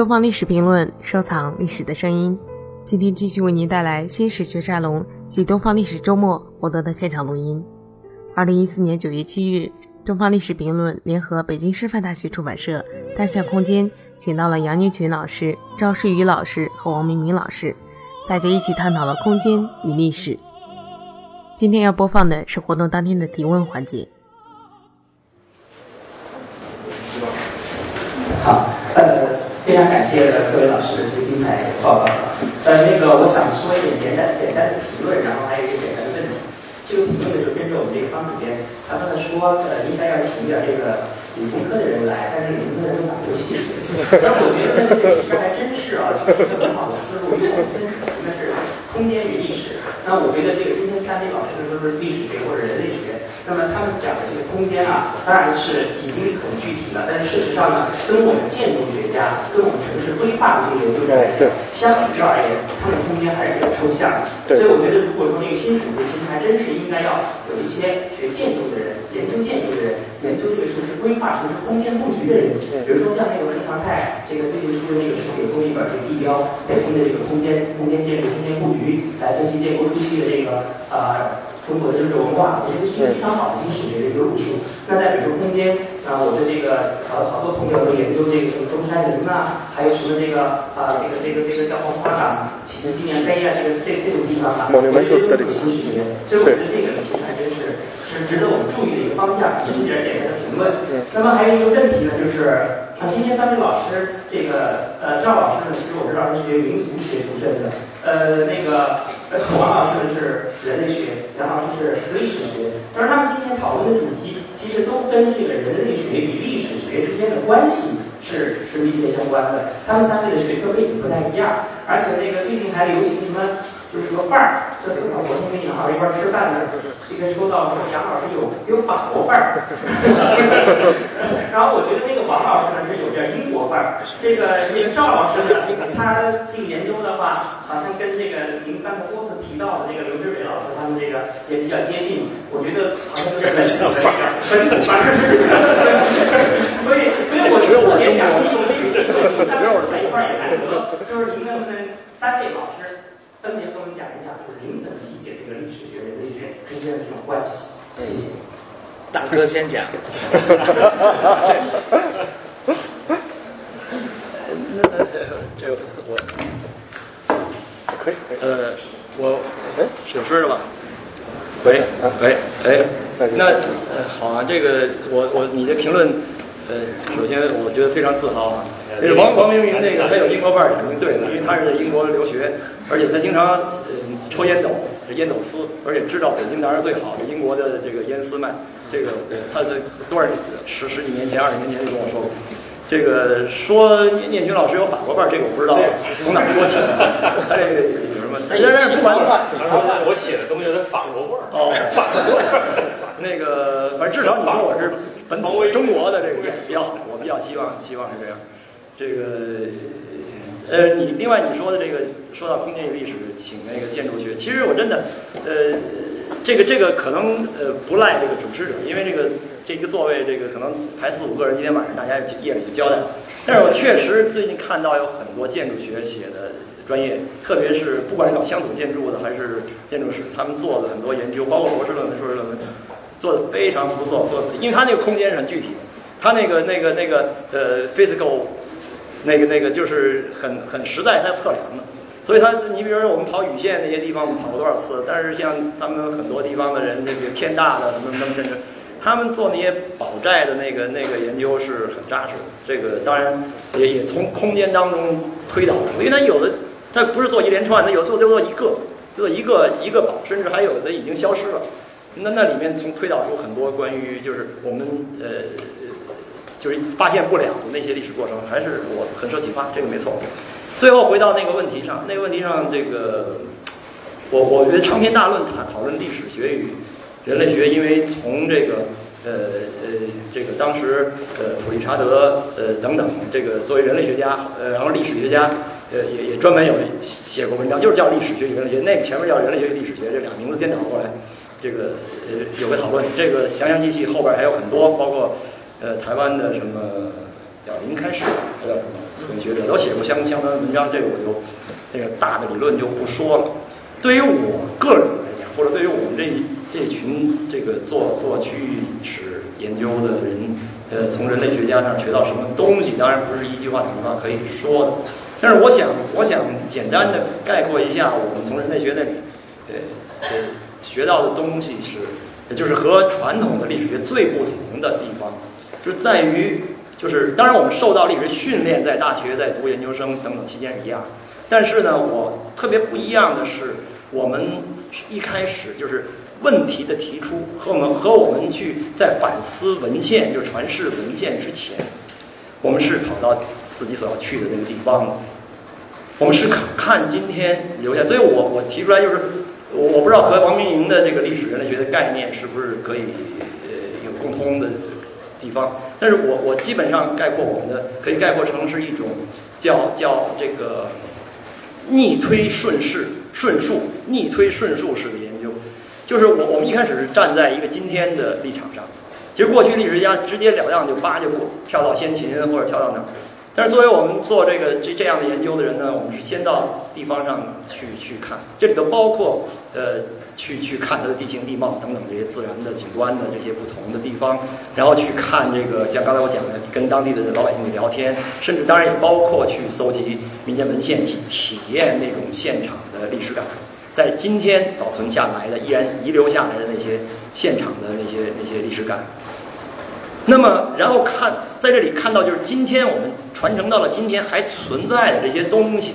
东方历史评论，收藏历史的声音。今天继续为您带来新史学沙龙及东方历史周末获得的现场录音。二零一四年九月七日，东方历史评论联合北京师范大学出版社单向空间，请到了杨宁群老师、赵世宇老师和王明明老师，大家一起探讨了空间与历史。今天要播放的是活动当天的提问环节。好，非常感谢各位老师的这个精彩报告。呃，那个我想说一点简单简单的评论，然后还有一个简单的问题。这个评论呢，就跟着我们这个方主编，他刚才说，呃，应该要请点这个理工科的人来，但是理工科的人都打游戏。但我觉得这个其实还真是啊，是一个很好的思路，因为我们今天谈的是空间与历史。那我觉得这个今天三位老师都是历史学或者人类学。那么他们讲的这个空间啊，当然是已经很具体了，但是事实上呢，跟我们建筑家、跟我们城市规划的这个研究者来讲，相比较而言，它的空间还是比较抽象的。所以我觉得，如果说那个新城市，其实还真是应该要有一些学建筑的人、研究建筑的人、研究这个城市规划、城市空间布局的人，比如说像那个陈长泰，这个最近出的那个书也出一本这个地标北京的这个空间、空间建筑、空间布局，来分析建国初期的这个啊。中国的政治文化，我觉得是一个非常好的新史学的一个路数。那再比如说空间，啊，我的这个呃好多朋友都研究这个什么中山陵啊，还有什么这个啊这个这个这个叫黄花岗起的纪念碑啊，这个这这种地方啊，我觉得都是新史学。所以我觉得这个其实还真是是值得我们注意的一个方向。也是点简单的评论。那么还有一个问题呢，就是啊今天三位老师，这个呃赵老师呢，其实我知道是学民俗学出身的，呃那个。王老师呢是人类学，杨老师是历史学，但是他们今天讨论的主题其实都跟这个人类学与历史学之间的关系是是密切相关的。他们三位的学科背景不太一样，而且那个最近还流行什么，就是说范儿。这正好昨天跟杨老师一块吃饭呢，这个说到说杨老师有有法国范儿，然后我觉得那个王老师呢是有点英国范儿，这个这个赵老师呢，他进研究的话，好像跟这个您刚才多次提到的这个刘志伟也比较接近，我觉得好像有点本土的这个本土范儿，所以所以我觉得我也想利用这个机会，你三位在一块儿也难得，就是您能不能三位老师。分别跟我们讲一下，就是您怎么理解这个历史学、人类学之间的这种关系？谢谢。大哥先讲。那那这这我可以可以。呃，我哎有事了吧？喂喂哎，那呃好啊，这个我我你的评论，呃，首先我觉得非常自豪啊。王王明明那个他有英国范儿肯定对的，因为他是在英国留学。而且他经常呃抽烟斗，是烟斗丝，而且知道北京当然最好的英国的这个烟丝卖。这个他的多少十十几年前、二十年前就跟我说过。这个说念群老师有法国范儿，这个我不知道从哪说起。他这个有什么？但是不管我写的东西是法国味儿哦，法国味儿。那个反正至少你说我是本土中国的这个比较，我比较希望希望是这样。这个。呃，你另外你说的这个说到空间与历史，请那个建筑学，其实我真的，呃，这个这个可能呃不赖这个主持者，因为这个这个座位这个可能排四五个人，今天晚上大家夜里就交代。但是我确实最近看到有很多建筑学写的专业，特别是不管是搞乡土建筑的还是建筑师，他们做的很多研究，包括博士论文、硕士论文，做的非常不错。做的，因为他那个空间是很具体的，他那个那个那个呃 physical。那个那个就是很很实在在测量的，所以他你比如说我们跑雨线那些地方，我们跑过多少次？但是像他们很多地方的人，那个天大的什么什么甚至，他们做那些宝寨的那个那个研究是很扎实的。这个当然也也从空间当中推导出，因为他有的他不是做一连串，他有做就做一个，做一个一个宝，甚至还有的已经消失了。那那里面从推导出很多关于就是我们呃。就是发现不了的那些历史过程，还是我很受启发，这个没错。最后回到那个问题上，那个问题上，这个我我觉得长篇大论谈讨论历史学与人类学，因为从这个呃呃这个当时呃普利查德呃等等这个作为人类学家呃然后历史学家呃也也专门有写过文章，就是叫历史学与人类学，那个前面叫人类学与历史学，这俩名字颠倒过来，这个呃有个讨论，这个详详细细后边还有很多，包括。呃，台湾的什么叫林开始，还叫什么学者都写过相相关文章，这个我就这个大的理论就不说了。对于我个人来讲，或者对于我们这这群这个做做区域史研究的人，呃，从人类学家那儿学到什么东西，当然不是一句话两句话可以说的。但是我想，我想简单的概括一下，我们从人类学那里，呃呃学到的东西是，就是和传统的历史学最不同的地方，就在于，就是当然我们受到历史训练，在大学在读研究生等等期间一样，但是呢，我特别不一样的是。我们一开始就是问题的提出和我们和我们去在反思文献，就是传世文献之前，我们是跑到自己所要去的那个地方，我们是看看今天留下。所以我我提出来就是，我我不知道和王明营的这个历史人类学的概念是不是可以呃有共通的地方，但是我我基本上概括我们的可以概括成是一种叫叫这个逆推顺势。顺数逆推顺数式的研究，就是我我们一开始是站在一个今天的立场上，其实过去历史学家直截了当就叭就过跳到先秦或者跳到哪儿，但是作为我们做这个这这样的研究的人呢，我们是先到地方上去去看，这里头包括呃去去看它的地形地貌等等这些自然的景观的这些不同的地方，然后去看这个像刚才我讲的跟当地的老百姓聊天，甚至当然也包括去搜集民间文献去体验那种现场。的，历史感，在今天保存下来的、依然遗留下来的那些现场的那些那些历史感。那么，然后看在这里看到，就是今天我们传承到了今天还存在的这些东西。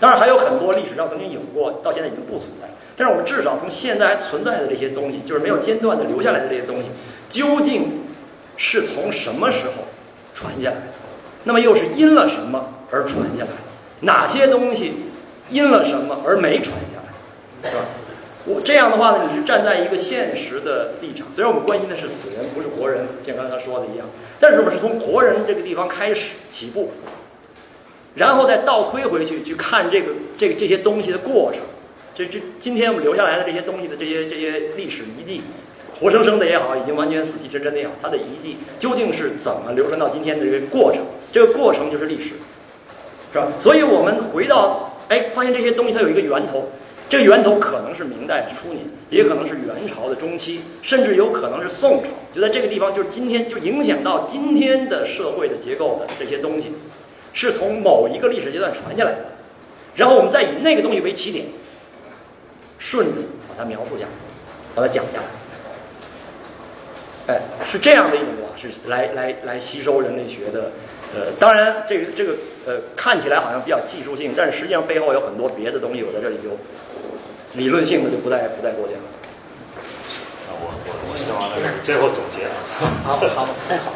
当然，还有很多历史上曾经有过，到现在已经不存在。但是，我们至少从现在还存在的这些东西，就是没有间断的留下来的这些东西，究竟是从什么时候传下来的？那么，又是因了什么而传下来？哪些东西？因了什么而没传下来，是吧？我这样的话呢，你是站在一个现实的立场。虽然我们关心的是死人，不是活人，像刚才说的一样，但是我们是从活人这个地方开始起步，然后再倒推回去去看这个这个这些东西的过程。这这今天我们留下来的这些东西的这些这些历史遗迹，活生生的也好，已经完全死气沉沉的也好，它的遗迹究竟是怎么流传到今天的这个过程？这个过程就是历史，是吧？所以我们回到。哎，发现这些东西它有一个源头，这源头可能是明代的初年，也可能是元朝的中期，甚至有可能是宋朝。就在这个地方，就是今天就影响到今天的社会的结构的这些东西，是从某一个历史阶段传下来的。然后我们再以那个东西为起点，顺着把它描述下来，把它讲下来。哎，是这样的一种啊，是来来来吸收人类学的。呃，当然，这个这个呃，看起来好像比较技术性，但是实际上背后有很多别的东西，我在这里就理论性的就不再不再多讲。啊，我我我希望那个最后总结啊。好好，太好。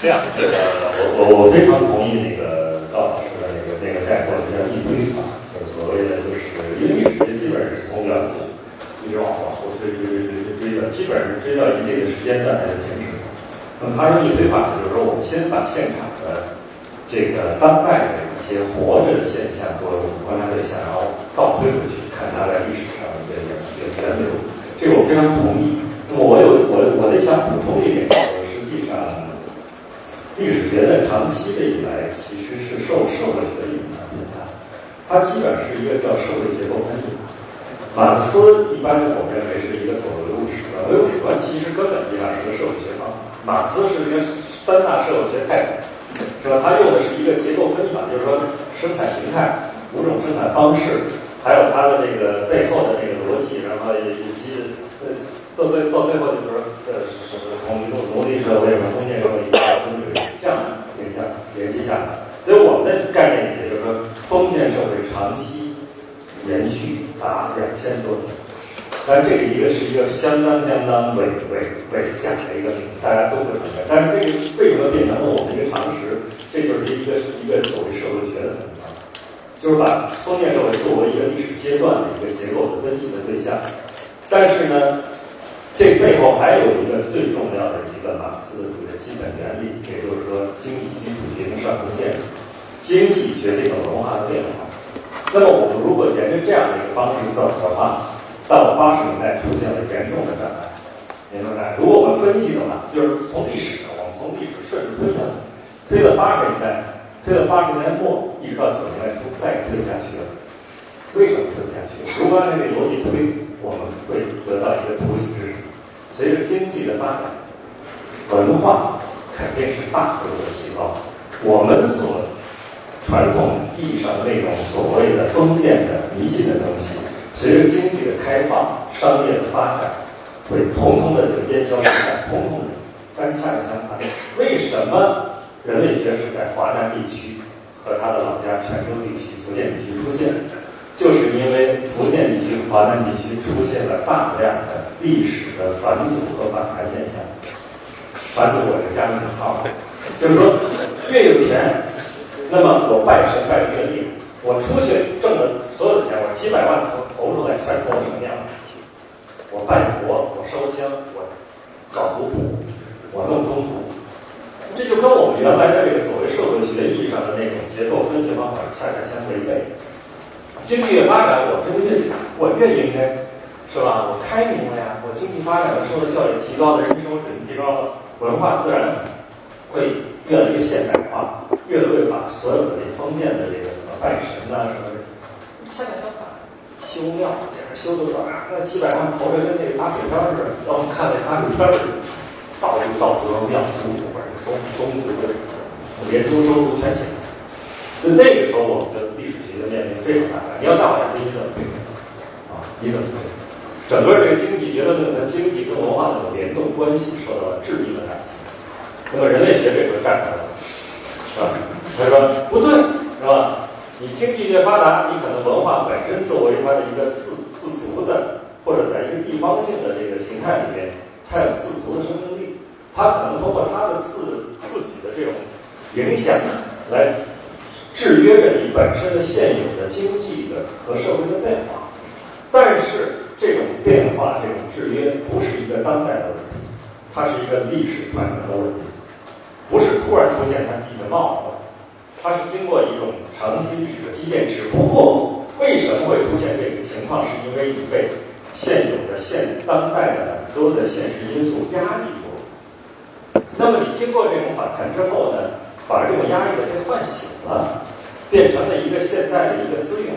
这样，这个我我我非常同意那个高老师的那个那个概括，叫逆推法，就是所谓的就是因为历史学基本是从远古一直往往后追追追追追追的，基本上是追到一定的时间段才停止。那么它的逆推法就是说，我们先把现场的这个当代的一些活着的现象作为我们观察对象，然后倒推回去看它在历史上的一个一个源流。这个我非常同意。那么我有我我得想补充一点，实际上历史学在长期的以来其实是受社会学的影响很大。它基本是一个叫社会结构分析。马克思一般我们认为是一个所谓唯物史观，唯物史观其实根本意义上是个社会学方。马克思是一个三大社会学派，是吧？他用的是一个结构分析法，就是说生产形态、五种生产方式，还有它的这个背后的这个逻辑，然后以及到最到最后就是说，呃，从奴奴隶社会、封建社会到资本主这样联系联系下来。所以我们的概念也就是说，封建社会长期延续达两千多年。但这个一个是一个相当相当伟伟伟假的一个，大家都不承认。但是这个为什么变成了我们一个常识？这就是一个一个所谓社会学的，就是把封建社会作为一个历史阶段的一个结构的分析的对象。但是呢，这背后还有一个最重要的一个马克思主义的基本原理，也就是说，经济基础决定上层建筑，经济决定了文化的变化。那么我们如果沿着这样的一个方式走的话，到八十年代出现了严重的障碍，严重障碍。如果我们分析的话，就是从历史，我们从历史顺着推的，推到八十年代，推了八十年代末，一直到九十年代初，再也推不下去了。为什么推不下去？如果按这个逻辑推，我们会得到一个图形知识：随着经济的发展，文化肯定是大幅度的提高。我们所传统意义上的那种所谓的封建的迷信的东西，随着经济的开放、商业的发展，会通通的就烟消云散，通通的。但恰恰相反，为什么人类学是在华南地区和他的老家泉州地区、福建地区出现？就是因为福建地区、华南地区出现了大量的历史的返祖和反弹现象。返祖我是加引号，就是说越有钱，那么我拜神拜的越厉害。我出去挣的所有的钱，我几百万投投出来，全投什么样？我拜佛，我烧香，我搞族谱，我弄宗族。这就跟我们原来的这个所谓社会学意义上的那种结构分析方法恰恰相违背。经济越发展，我这个越强，我越应该，是吧？我开明了呀，我经济发展了，受到教育提高了，人生活水平提高了，文化自然会越来越现代化，越来越把所有的这封建的这个什么拜神呐什么，恰恰相反，修庙简直修的说啊，那几百万投着跟那个打水漂似的，让我们看那打水漂似的，到处到处都是庙祖宗宗族的，连州收族全请。所以那个时候，我们的历史学就面临非常大的。你要再往下推，你怎么？啊，你怎么？整个这个经济结构论和经济跟文化的联动关系受到了致命的打击。那么人类学这时候站出来了，是吧？他说不对，是吧？你经济越发达，你可能文化本身作为它的一个自自足的，或者在一个地方性的这个形态里面，它有自足的生命力。它可能通过它的自自己的这种影响来。制约着你本身的现有的经济的和社会的变化，但是这种变化、这种制约不是一个当代的问题，它是一个历史传承的问题，不是突然出现它地的冒出来，它是经过一种长期历史的积淀。只不过为什么会出现这个情况，是因为你被现有的现当代的很多的现实因素压抑住了。那么你经过这种反弹之后呢？反而这种压抑的被唤醒了，变成了一个现代的一个资源，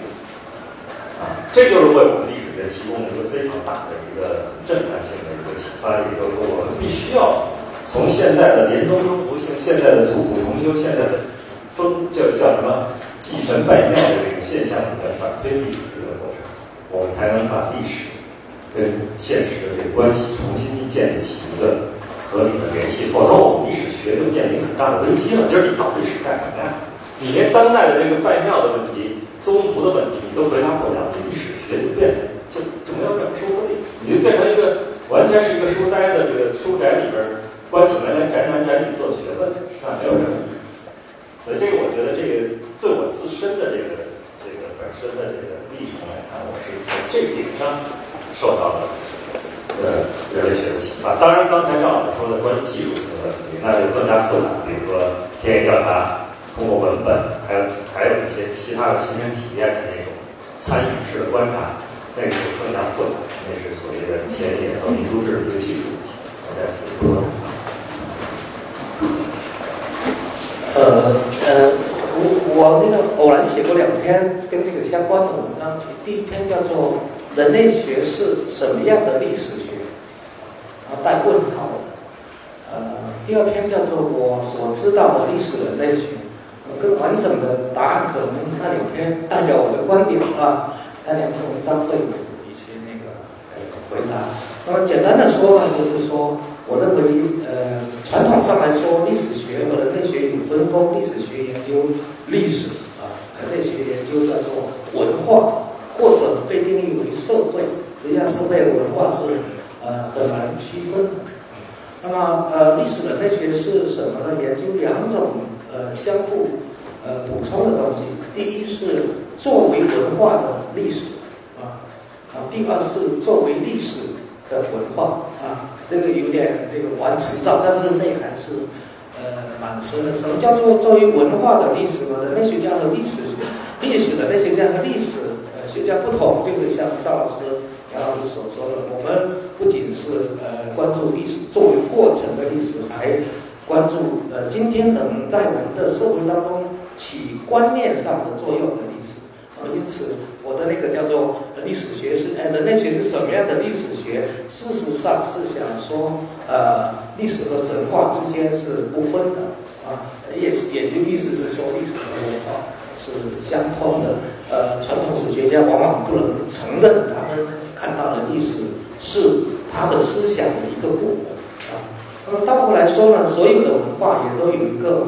啊，这就是为我们历史学提供了一个非常大的一个震撼性的一个启发，也就是说，我们必须要从现在的连宗收族性、现在的族谱重修、现在的封叫叫什么祭神拜庙的这种现象里面反推历史这个过程，我们才能把历史跟现实的这个关系重新建立起一个。合理的联系，否则我们历史学就面临很大的危机了。就是你到底是干什么呀？你连当代的这个拜庙的问题、宗族的问题你都回答不了，你历史学变得就就没有任何说服力，你就变成一个完全是一个书呆子，这个书宅里边关起门来宅男宅女做的学问，那没有任何意义。所以这个我觉得，这个对我自身的这个这个本身的这个历程来看，我是从这点上受到了。呃，人类学的启发。当然，刚才赵老师说的关于技术的问题，那就更加复杂。比如说田野调查，通过文本，还有还有一些其他的亲身体验的那种参与式的观察，那个就更加复杂。那是所谓的田野和民族志的一个技术问题。再次说。呃呃，我我那个偶然写过两篇跟这个相关的文章，第一篇叫做。人类学是什么样的历史学？然后带问号的。呃，第二篇叫做我所知道的历史人类学。更完整的答案可能那两篇代表我的观点啊，那两篇文章会有一些那个回答。那么简单的说呢，就是说，我认为呃，传统上来说，历史学和人类学有分工，历史学研究历史啊，人类学研究叫做文化。或者被定义为社会，实际上社会文化是呃很难区分的。那么呃历史人类学是什么呢？研究两种呃相互呃补充的东西。第一是作为文化的历史啊啊，第二是作为历史的文化啊。这个有点这个玩词藻，但是呃蛮深的。什么叫做作为文化的历史和？人类学家和历史历史人类学家和历史呃。学家不同，就是像赵老师、杨老师所说的，我们不仅是呃关注历史作为过程的历史，还关注呃今天能在我们的社会当中起观念上的作用的历。啊，因此我的那个叫做历史学是，哎，人类学是什么样的历史学？事实上是想说，呃，历史和神话之间是不分的，啊，也是也就意思是说，历史和文化是相通的。呃，传统史学家往往不能承认他们看到的历史是他的思想的一个部分，啊，那么倒过来说呢，所有的文化也都有一个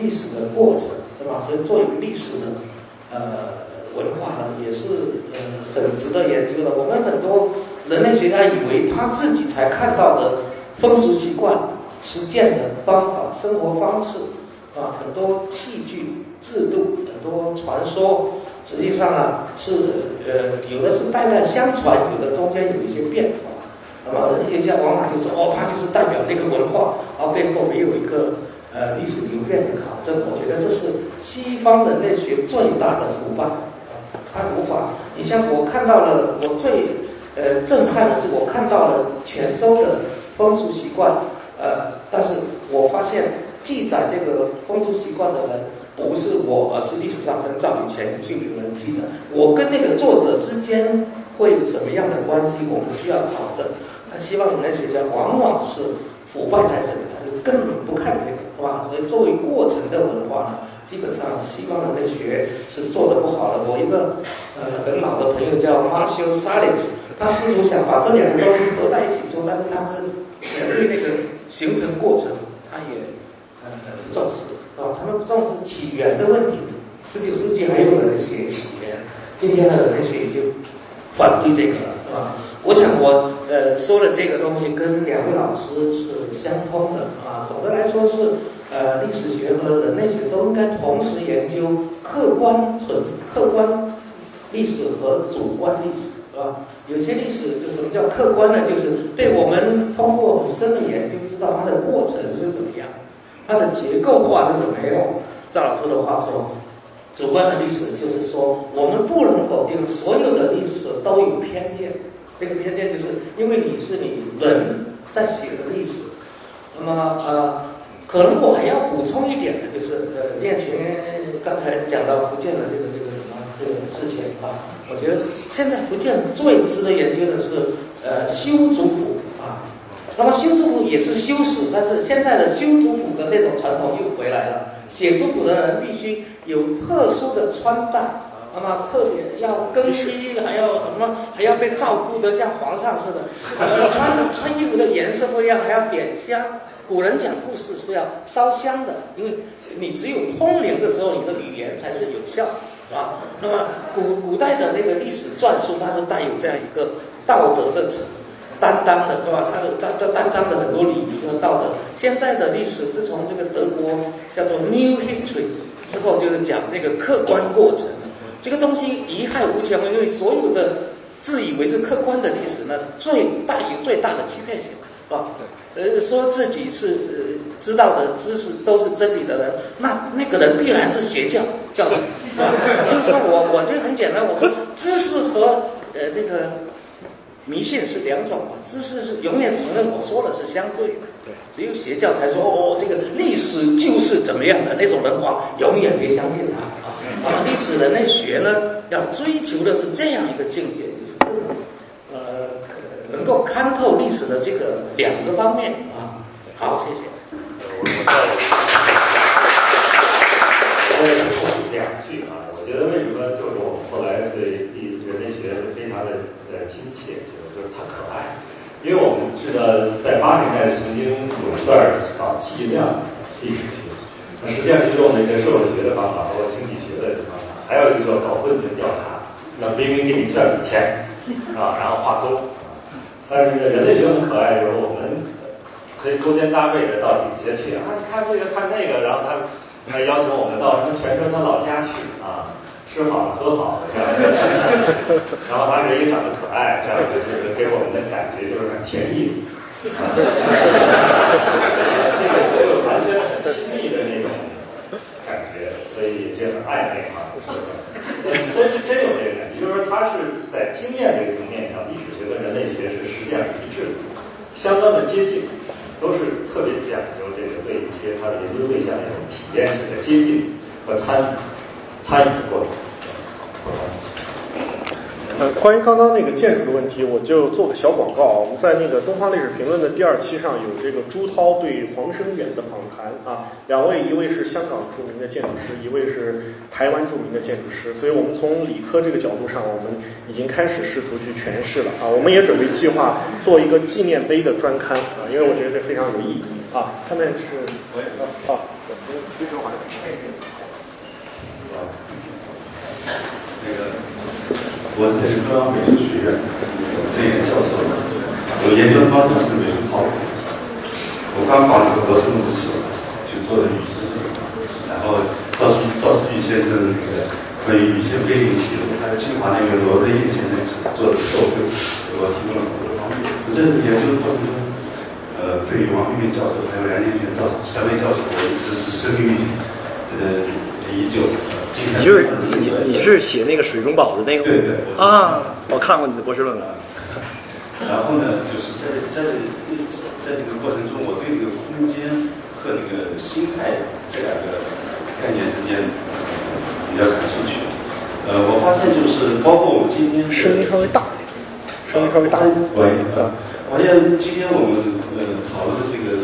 历史的过程，对吧？所以作为历史的，呃。文化呢也是嗯很值得研究的。我们很多人类学家以为他自己才看到的风俗习惯、实践的方法、生活方式啊，很多器具、制度、很多传说，实际上呢是呃有的是代代相传，有的中间有一些变化。那么人类学家往往就说哦，它就是代表那个文化，而背后没有一个呃历史流变的考证。我觉得这是西方人类学最大的腐败。他无法，你像我看到了，我最呃震撼的是，我看到了泉州的风俗习惯，呃，但是我发现记载这个风俗习惯的人不是我，而是历史上很早以前就有人记载。我跟那个作者之间会有什么样的关系？我们需要考证。他西方人类学家往往是腐败在这里，他就根本不看这个，是吧？所以作为过程的文化呢？基本上，西方人类学是做的不好的。我一个呃很老的朋友叫 Marshall Salis，他试图想把这两个东西合在一起做，但是他是对那个形成过程，他也呃不重视啊。他们不重视起源的问题。十九世纪还有人写起源，今天的人类学就反对这个了，是吧？我想我呃说的这个东西跟两位老师是相通的啊。总的来说是。呃，历史学和人类学都应该同时研究客观存客观历史和主观历史，是吧？有些历史就什么叫客观呢？就是被我们通过很深的研究知道它的过程是怎么样，它的结构化是怎么样。赵老师的话说，主观的历史就是说，我们不能否定所有的历史都有偏见，这个偏见就是因为你是你人在写的历史，那么呃。可能我还要补充一点的，就是呃，练群刚才讲到福建的这个这个什么这个事情啊，我觉得现在福建最值得研究的是呃修族谱啊，那么修族谱也是修史，但是现在的修族谱的那种传统又回来了，写族谱的人必须有特殊的穿戴，那么特别要更衣，还要什么，还要被照顾的像皇上似的，穿穿衣服的颜色不一样，还要点香。古人讲故事是要烧香的，因为你只有通灵的时候，你的语言才是有效，啊。那么古古代的那个历史篆书，它是带有这样一个道德的担当的，是吧？它的它它担当的很多礼仪和道德。现在的历史，自从这个德国叫做 New History 之后，就是讲那个客观过程，这个东西贻害无穷，因为所有的自以为是客观的历史呢，最大有最大的欺骗性。啊，呃，说自己是呃知道的知识都是真理的人，那那个人必然是邪教教的，啊，就是说我我就很简单，我说知识和呃这个迷信是两种嘛，知识是永远承认我说的是相对的，对，只有邪教才说哦这个历史就是怎么样的那种人话，永远别相信他啊，啊，历史人类学呢要追求的是这样一个境界，就是呃。能够看透历史的这个两个方面啊，好，谢谢。我再说两句啊，我觉得为什么就是我们后来对历史人类学非常的呃亲切，就是就是它可爱。因为我们知道在八十年代曾经有一段搞计量历史学，那实际上是用那个社会学的方法，包括经济学的方法，还有一个叫搞问卷调查，让明明给你卷笔钱啊，然后画勾。但是人类学很可爱，就是我们可以勾肩搭背的到底下去啊，你看这个看那个，然后他他邀请我们到什么泉州他老家去啊，吃好喝好这样一个，然后他人也长得可爱，这样一个就是给我们的感觉就是很甜蜜，这个就完全很亲密的那种感觉，所以这很暧昧啊，真真真有这个感觉，就是说他是在经验这个层面上，历史学跟人类学是。这样一致，相当的接近，都是特别讲究这个对一些他的研究对象的一种体验性的接近，和参与参与的过程。呃，关于刚刚那个建筑的问题，我就做个小广告啊。我们在那个《东方历史评论》的第二期上有这个朱涛对黄生远的访谈啊，两位，一位是香港著名的建筑师，一位是台湾著名的建筑师。所以我们从理科这个角度上，我们已经开始试图去诠释了啊。我们也准备计划做一个纪念碑的专刊啊，因为我觉得这非常有意义啊。下面是我也啊，徐哲华。那个，我这是中央美术学院这个教授，我研究方向是美术考古。我刚把那个博士论文写完，就做的雨线这个，然后赵思赵思钰先生那个关于雨线飞行器，还有清华那个罗德义先生做的授课，给我提供了很多方面。我这研究的过程中，呃，对于王玉明教授还有梁建全教授三位教授，我一直是深于呃你就是你你是写那个水中宝的那个？对对啊，我看过你的博士论文。然后呢，就是在在在这个过程中，我对这个空间和那个心态这两个概念之间比较感兴趣。呃，我发现就是包括我们今天声音稍微大，声音稍微大。喂，啊，发现今天我们呃讨论的这个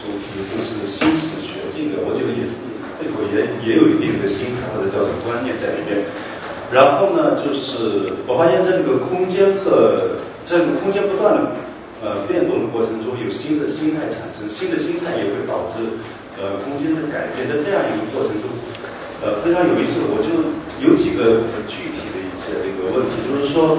主题就是新史学，这个我觉得也是背后也有一定的心态或者叫做观念在里边。然后呢，就是我发现这个空间和这个空间不断的呃变动的过程中，有新的心态产生，新的心态也会导致呃空间的改变。在这样一个过程中，呃非常有意思。我就有几个很具体的一些这个问题，就是说，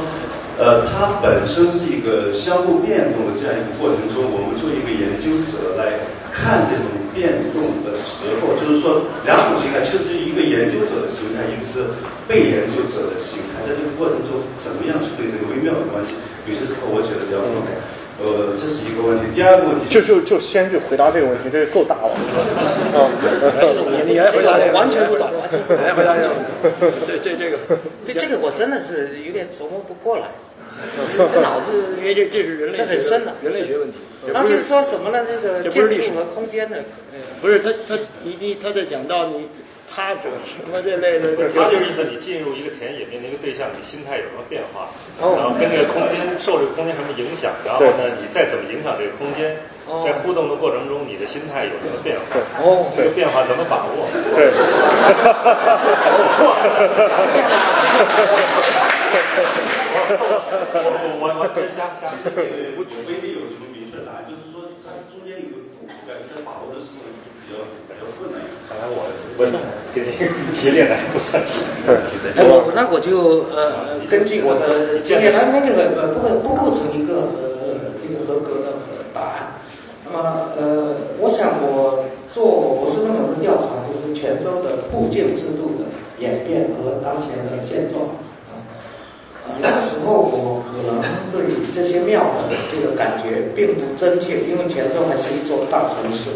呃它本身是一个相互变动的这样一个过程中，我们作为一个研究者来看这种变动的时候，就是说两种形态，其实一个研究者的形态，一个是被研究者的形态，在这个过程中怎么样处理这个微妙的关系？有些时候我觉得比较重要。呃，这是一个问题。第二个问题就就就先去回答这个问题，这够大了。啊，你你来回答这个，完全不懂，你来回答这个。这这这个，对这个我真的是有点琢磨不过来，这脑子因为这这是人类这很深的人类学问题。那就是说什么呢？这个建筑和空间的，不是他他你你他在讲到你他者什么这类的，他就是意思你进入一个田野面临一个对象，你心态有什么变化，哦然后跟这个空间受这个空间什么影响，然后呢，你再怎么影响这个空间，在互动的过程中，你的心态有什么变化？哦，这个变化怎么把握？对。我我我真瞎瞎。我举杯里有什么明确答案？就是说它中间有个度，感觉在把握的时候比较比较困难。看来我问给你提炼的还不算哎，我那我就呃根据我的经验，那那个呃不不构成一个呃这个合格的答案。那么呃，我想我做博士论文的调查，就是泉州的部件制度的演变和当前的现状。啊，那个时候我可能对这些庙的这个感觉并不真切，因为泉州还是一座大城市，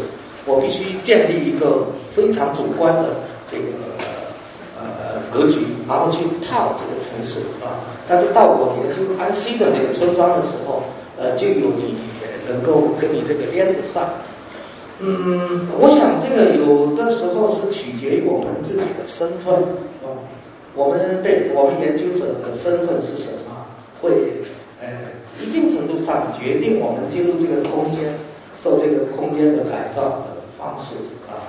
我必须建立一个非常主观的这个呃格局，然后去套这个城市啊。但是到我研究安溪的那个村庄的时候，呃，就有你能够跟你这个连得上。嗯，我想这个有的时候是取决于我们自己的身份啊。我们对我们研究者的身份是什么，会呃一定程度上决定我们进入这个空间，受这个空间的改造的方式啊。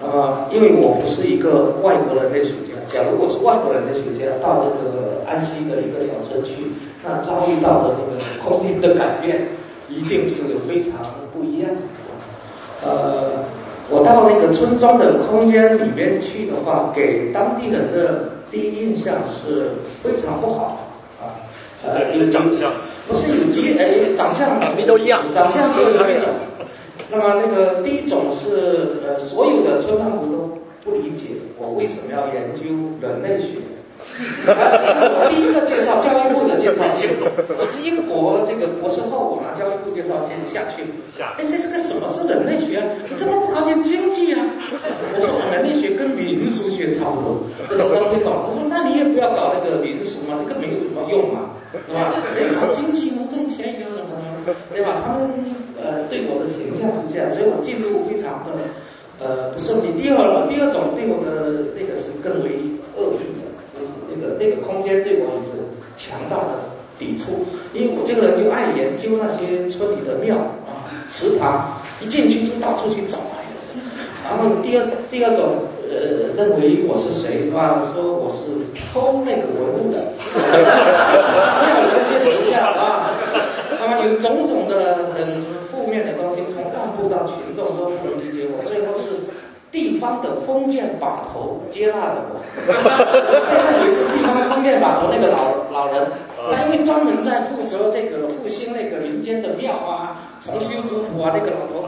那么，因为我不是一个外国人类学家，假如我是外国人类学家，到那个安溪的一个小村区，那遭遇到的那个空间的改变，一定是非常不一样的。呃，我到那个村庄的空间里面去的话，给当地人的第一印象是非常不好的啊。呃长相不是有几呃长相长得都一样长相只有一种。那么那个第一种是呃，所有的村干部都不理解我为什么要研究人类学。我第一个介绍教育部的介绍，我是英国这个博士后，我拿教育部介绍先下去。下哎，这是个什么是人类学啊？你怎么不搞点经济啊？我说人类学跟民俗学差不多，这是他们听懂。我说那你也不要搞那个民俗嘛，这个没有什么用嘛，对吧？哎，搞经济能挣钱一样的嘛，对吧？他们呃对我的形象是这样，所以我进入非常的呃，不是问题。第二，第二种对我的那个是更为恶意的，那个那个空间对我有强大的抵触，因为我这个人就爱研究那些村里的庙啊、祠堂，一进去就到处去找。然后第二第二种呃，认为我是谁啊？说我是偷那个文物的，庙里那些形象啊，那么有种种的很面的东西，从干部到群众都不能理解我，最后是地方的封建把头接纳了我，被认为是地方封建把头那个老老人，他因为专门在负责这个复兴那个民间的庙啊，重修族谱啊，那个老头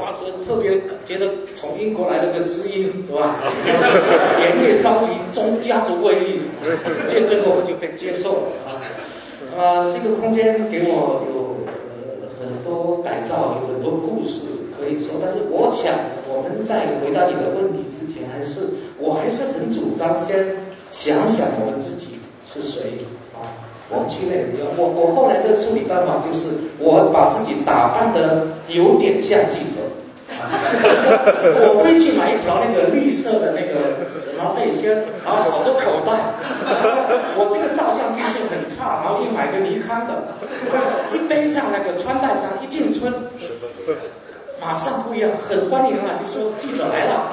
哇，特别觉得从英国来了个知音，对吧？连夜召集中家族会议，这最后我就被接受了啊。啊，这个空间给我有呃很多改造，有很多故事可以说。但是我想，我们在回答你的问题之前，还是我还是很主张先想想我们自己是谁啊。我去那个，我我后来的处理办法就是，我把自己打扮的有点像记者啊。我会去买一条那个绿色的那个什么背心，然后好多口袋。我这个照相技术很差，然后一买个尼康的，一背上那个穿戴上，一进村，马上不一样，很欢迎啊，就说记者来了。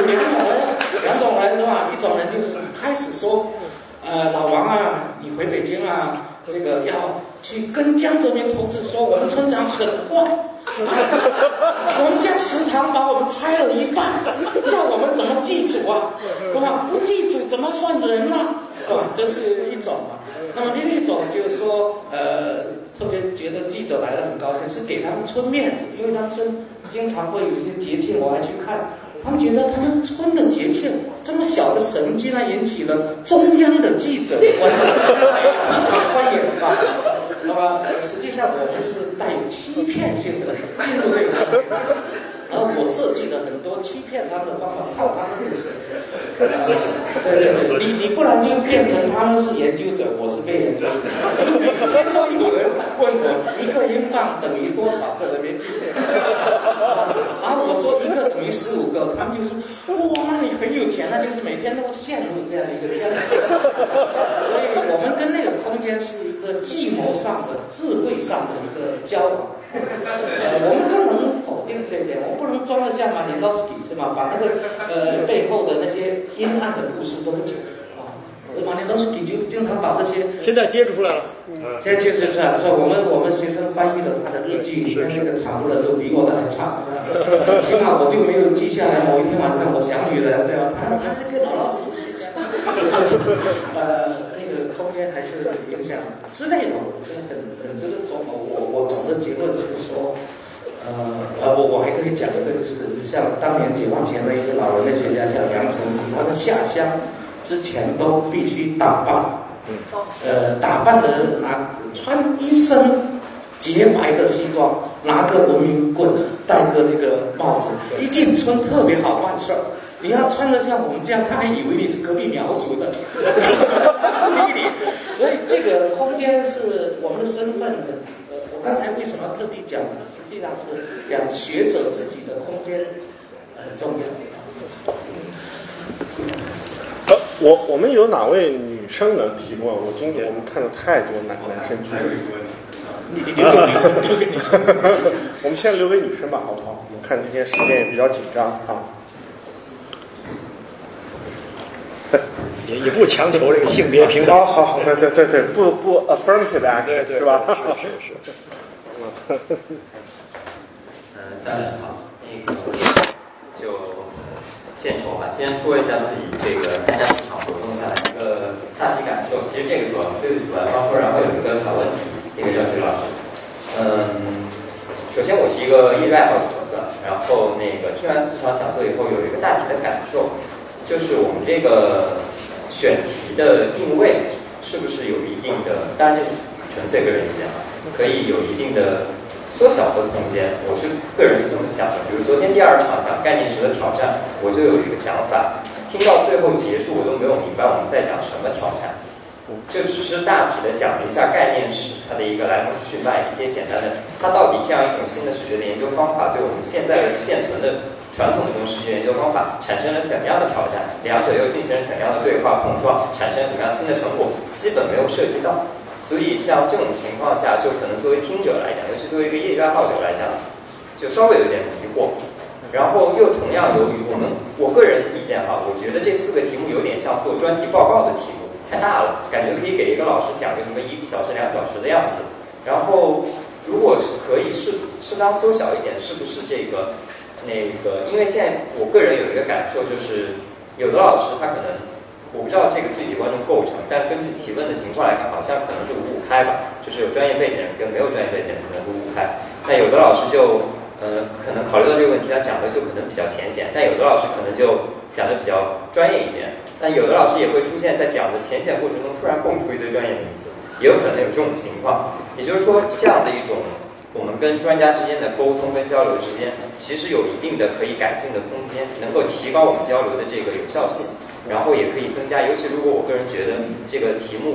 有两种人，两种人是吧？一种人就是开始说，呃，老王啊，你回北京啊，这个要去跟江泽民同志说，我们村长很坏。我们家祠堂把我们拆了一半，叫我们怎么祭祖啊？对吧？不祭祖怎么算人呢？对吧？这是一种嘛。那么另一种就是说，呃，特别觉得记者来了很高兴，是给他们村面子，因为他们村经常会有一些节庆，我还去看。他们觉得他们村的节庆这么小的神，居然引起了中央的记者关注，非常欢迎啊！那么实际上我们是带有欺骗性的进入这个，然后我设计了很多欺骗他们的方法，套他们入水。对对对，你你不然就变成他们是研究者，我是被研究者。每天都有人问我一个英镑等于多少个人民币，然后我说一个等于十五个，他们就说哇，你很有钱啊，就是每天都陷入这样一个这样的。所以我们跟那是一个计谋上的、智慧上的一个交往。呃，我们不能否定这一点，我们不能装得像马年高斯基是吧？把那个呃背后的那些阴暗的故事都不讲啊。马年高斯基就经常把这些现在揭示出来了，现在揭示出来，说我们我们学生翻译了他的日记，里面那个产物的都比我的还差。起码我就没有记下来。某一天晚上我想女人，对吧？他他这个老老实实写 呃，那个空间还是影之类的，我觉得很很值得琢磨。我我总的结论是说，呃呃，我我还可以讲的这个，是像当年解放前的一些老人类学家，像杨成吉，他们下乡之前都必须打扮，呃，打扮的拿穿一身洁白的西装，拿个文明棍，戴个那个帽子，一进村特别好办事儿。你要穿得像我们这样，他还以为你是隔壁苗族的。所以这个空间是我们的身份的。我刚才为什么特地讲？实际上是讲学者自己的空间很重要。呃，我我们有哪位女生能提问？我今年我们看了太多男男生剧还有一个问题，你你留给女生，留给女生。我们先留给女生吧，好不好？我们看今天时间也比较紧张啊。也也不强求这个性别平等。好好好，对对对对，不不 affirmative 对 action 对是吧？是是是。嗯，三位好，那个就献丑吧，先说一下自己这个参加这场活动下来一个大体感受。其实这个主要最主要方说，然后有一个小问题，那个叫徐老师。嗯，首先我是一个业余爱好者角色，然后那个听完四场讲座以后，有一个大体的感受，就是我们这个选题的定位是不是有一定的，当然这纯粹个人意见啊，可以有一定的缩小的空间。我是个人是这么想的。比如昨天第二场讲概念值的挑战，我就有一个想法，听到最后结束，我都没有明白我们在讲什么挑战。就只是大体的讲了一下概念史，它的一个来龙去脉，一些简单的，它到底这样一种新的史学的研究方法，对我们现在的现存的传统的这种史学研究方法产生了怎样的挑战？两者又进行了怎样的对话碰撞，产生了怎么样新的成果？基本没有涉及到。所以像这种情况下，就可能作为听者来讲，尤其作为一个业余爱好者来讲，就稍微有点迷惑。然后又同样由于我们我个人意见哈，我觉得这四个题目有点像做专题报告的题目，太大了，感觉可以给一个老师讲个什么一个小时、两小时的样子。然后如果是可以适适当缩小一点，是不是这个那个？因为现在我个人有一个感受，就是有的老师他可能我不知道这个具体观众构成，但根据提问的情况来看，好像可能是五五开吧，就是有专业背景跟没有专业背景可能五五开。那有的老师就。呃，可能考虑到这个问题，他讲的就可能比较浅显，但有的老师可能就讲的比较专业一点。但有的老师也会出现在讲的浅显过程中突然蹦出一堆专业名词，也有可能有这种情况。也就是说，这样的一种我们跟专家之间的沟通跟交流之间，其实有一定的可以改进的空间，能够提高我们交流的这个有效性，然后也可以增加。尤其如果我个人觉得这个题目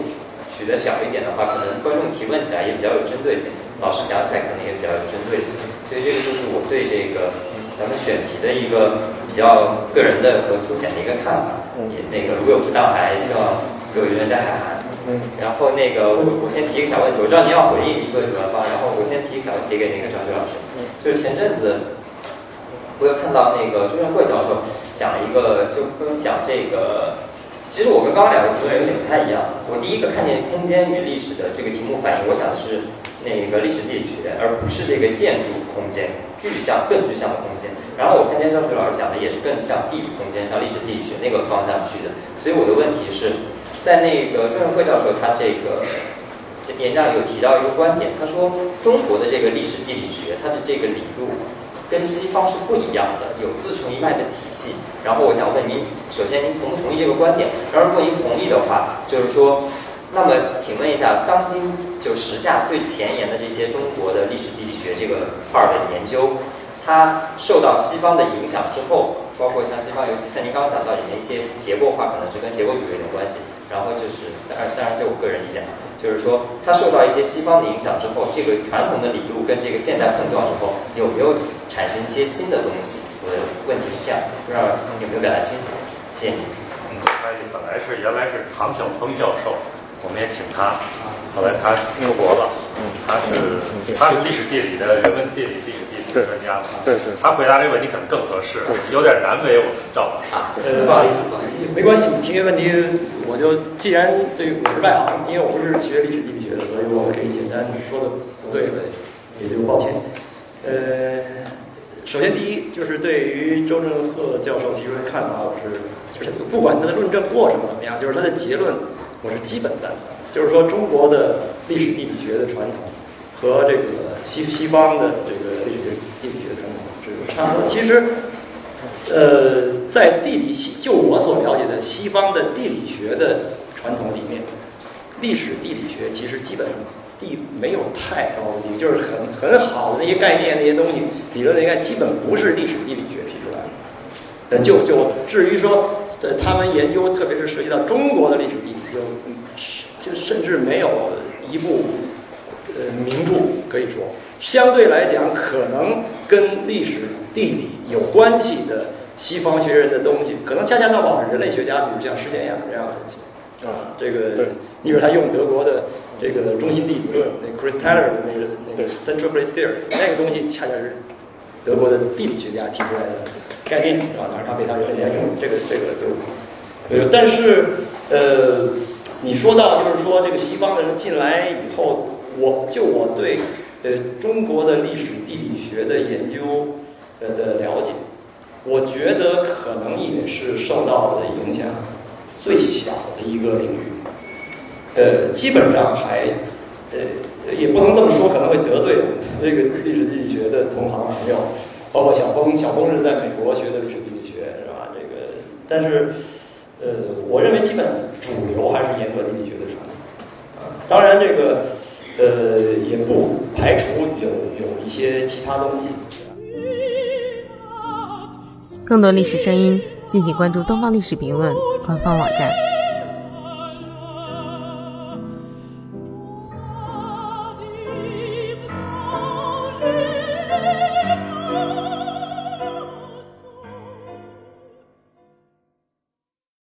取得小一点的话，可能观众提问起来也比较有针对性，老师讲起来可能也比较有针对性。所以这个就是我对这个咱们选题的一个比较个人的和粗浅的一个看法。也那个如有不当，还希望各位冤家海涵。嗯。然后那个我我先提一个小问题，我知道您要回应一个主办方，然后我先提一个小问题给那个张学老师。嗯。就是前阵子我有看到那个朱振慧教授讲一个，就跟讲这个，其实我跟刚刚两个题目有点不太一样。我第一个看见空间与历史的这个题目反应，我想的是。那个历史地理学，而不是这个建筑空间具象更具象的空间。然后我看见张学老师讲的也是更像地理空间，像历史地理学那个方向去的。所以我的问题是，在那个郑慧教授他这个演讲里有提到一个观点，他说中国的这个历史地理学，它的这个理路跟西方是不一样的，有自成一脉的体系。然后我想问您，首先您同不同意这个观点？然后如果您同意的话，就是说。那么，请问一下，当今就时下最前沿的这些中国的历史地理学这个块儿的研究，它受到西方的影响之后，包括像西方，尤其像您刚刚讲到里面一些结构化，可能是跟结构主义有点关系。然后就是，当然，当然，就我个人意见，就是说，它受到一些西方的影响之后，这个传统的理路跟这个现代碰撞以后，有没有产生一些新的东西？我的问题是这样，不知道有没有表达清楚？谢谢你。嗯，他本来是原来是唐晓峰教授。我们也请他，后来他出国了。嗯，他是他是历史地理的人文地理、历史专家。对对，他回答这个问题可能更合适，有点难为我们赵老师。呃，不好意思，不好意思，没关系，你提这个问题，我就既然对我是外行，因为我不是学历史地理学的，所以我可以简单说的不对的，也就抱歉。呃，首先第一就是对于周正鹤教授提出的看法，我是就是不管他的论证过程怎么样，就是他的结论。我是基本赞同，就是说中国的历史地理学的传统和这个西西方的这个其实，呃，在地理系，就我所了解的西方的地理学的传统里面，历史地理学其实基本上地没有太高的，就是很很好的那些概念、那些东西、理论应该，基本不是历史地理学提出来的。就就至于说，呃，他们研究，特别是涉及到中国的历史地理。就就甚至没有一部呃名著可以说，相对来讲，可能跟历史地理有关系的西方学人的东西，可能恰恰正好是人类学家，比如像施典雅这样的东西啊。这个，你比如他用德国的这个中心地理论，那 Chris Taylor 的那个那个 Central Place Theory，那个东西恰恰是德国的地理学家提出来的概念啊。当然，他被他人类用，这个这个就呃，但是。呃，你说到就是说这个西方的人进来以后，我就我对呃中国的历史地理学的研究呃的了解，我觉得可能也是受到的影响最小的一个领域，呃，基本上还呃也不能这么说，可能会得罪这个历史地理学的同行朋友，包括小峰，小峰是在美国学的历史地理学是吧？这个，但是。呃，我认为基本主流还是严格地理学的传统，啊，当然这个呃也不排除有有一些其他东西。更多历史声音，敬请关注东方历史评论官方网站。